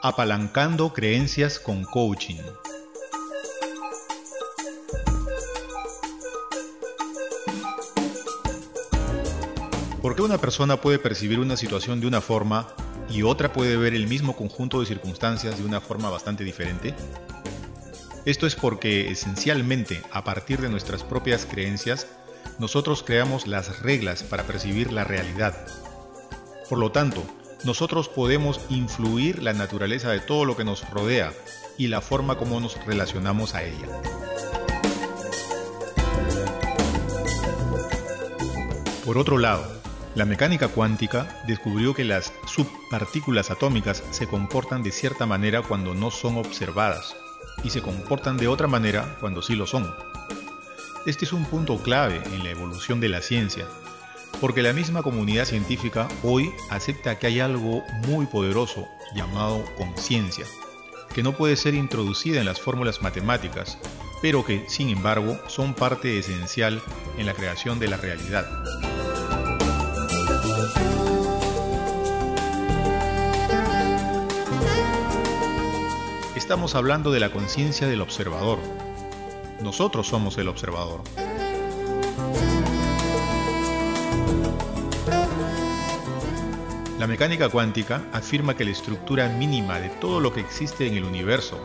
Apalancando creencias con coaching. ¿Por qué una persona puede percibir una situación de una forma y otra puede ver el mismo conjunto de circunstancias de una forma bastante diferente? Esto es porque esencialmente a partir de nuestras propias creencias, nosotros creamos las reglas para percibir la realidad. Por lo tanto, nosotros podemos influir la naturaleza de todo lo que nos rodea y la forma como nos relacionamos a ella. Por otro lado, la mecánica cuántica descubrió que las subpartículas atómicas se comportan de cierta manera cuando no son observadas y se comportan de otra manera cuando sí lo son. Este es un punto clave en la evolución de la ciencia, porque la misma comunidad científica hoy acepta que hay algo muy poderoso llamado conciencia, que no puede ser introducida en las fórmulas matemáticas, pero que, sin embargo, son parte esencial en la creación de la realidad. Estamos hablando de la conciencia del observador. Nosotros somos el observador. La mecánica cuántica afirma que la estructura mínima de todo lo que existe en el universo,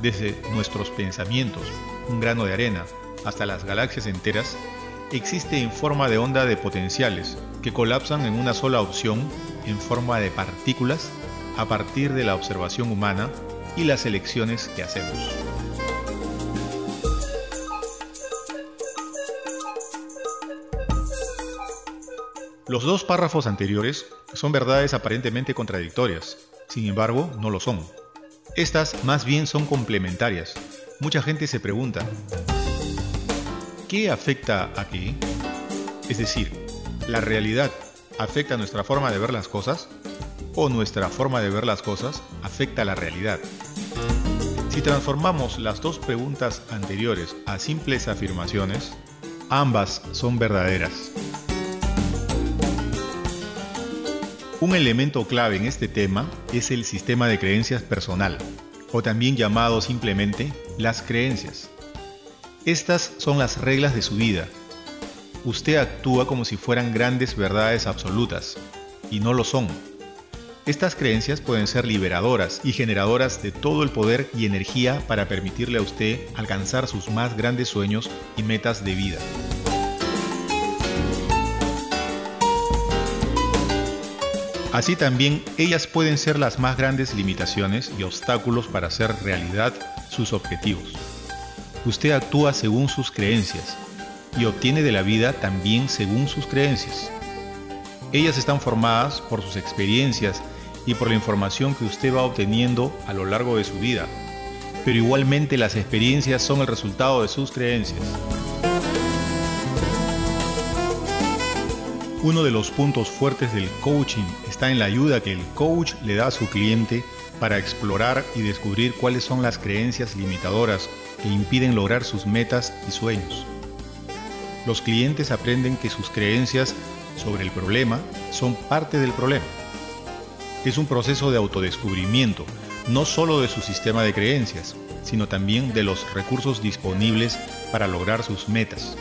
desde nuestros pensamientos, un grano de arena, hasta las galaxias enteras, existe en forma de onda de potenciales que colapsan en una sola opción en forma de partículas a partir de la observación humana y las elecciones que hacemos. Los dos párrafos anteriores son verdades aparentemente contradictorias, sin embargo no lo son. Estas más bien son complementarias. Mucha gente se pregunta, ¿qué afecta a qué? Es decir, ¿la realidad afecta nuestra forma de ver las cosas? ¿O nuestra forma de ver las cosas afecta a la realidad? Si transformamos las dos preguntas anteriores a simples afirmaciones, ambas son verdaderas. Un elemento clave en este tema es el sistema de creencias personal, o también llamado simplemente las creencias. Estas son las reglas de su vida. Usted actúa como si fueran grandes verdades absolutas, y no lo son. Estas creencias pueden ser liberadoras y generadoras de todo el poder y energía para permitirle a usted alcanzar sus más grandes sueños y metas de vida. Así también, ellas pueden ser las más grandes limitaciones y obstáculos para hacer realidad sus objetivos. Usted actúa según sus creencias y obtiene de la vida también según sus creencias. Ellas están formadas por sus experiencias y por la información que usted va obteniendo a lo largo de su vida, pero igualmente las experiencias son el resultado de sus creencias. Uno de los puntos fuertes del coaching está en la ayuda que el coach le da a su cliente para explorar y descubrir cuáles son las creencias limitadoras que impiden lograr sus metas y sueños. Los clientes aprenden que sus creencias sobre el problema son parte del problema. Es un proceso de autodescubrimiento, no solo de su sistema de creencias, sino también de los recursos disponibles para lograr sus metas.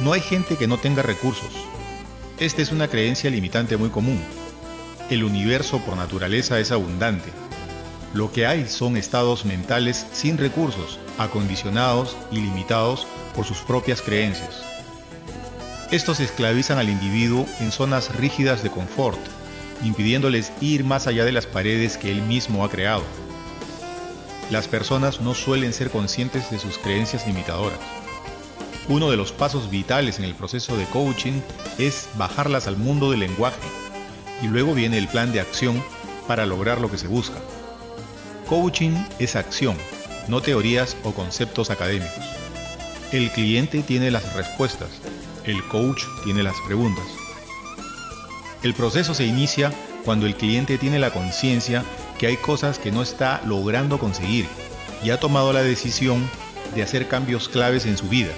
No hay gente que no tenga recursos. Esta es una creencia limitante muy común. El universo por naturaleza es abundante. Lo que hay son estados mentales sin recursos, acondicionados y limitados por sus propias creencias. Estos esclavizan al individuo en zonas rígidas de confort, impidiéndoles ir más allá de las paredes que él mismo ha creado. Las personas no suelen ser conscientes de sus creencias limitadoras. Uno de los pasos vitales en el proceso de coaching es bajarlas al mundo del lenguaje y luego viene el plan de acción para lograr lo que se busca. Coaching es acción, no teorías o conceptos académicos. El cliente tiene las respuestas, el coach tiene las preguntas. El proceso se inicia cuando el cliente tiene la conciencia que hay cosas que no está logrando conseguir y ha tomado la decisión de hacer cambios claves en su vida.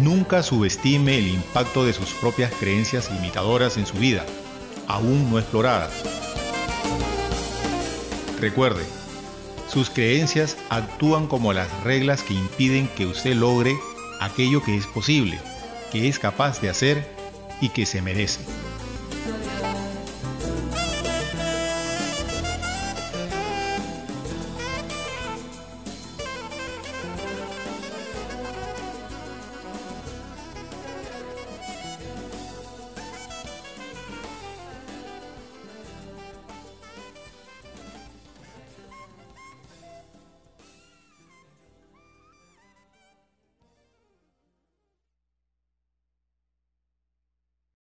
Nunca subestime el impacto de sus propias creencias limitadoras en su vida, aún no exploradas. Recuerde, sus creencias actúan como las reglas que impiden que usted logre aquello que es posible, que es capaz de hacer y que se merece.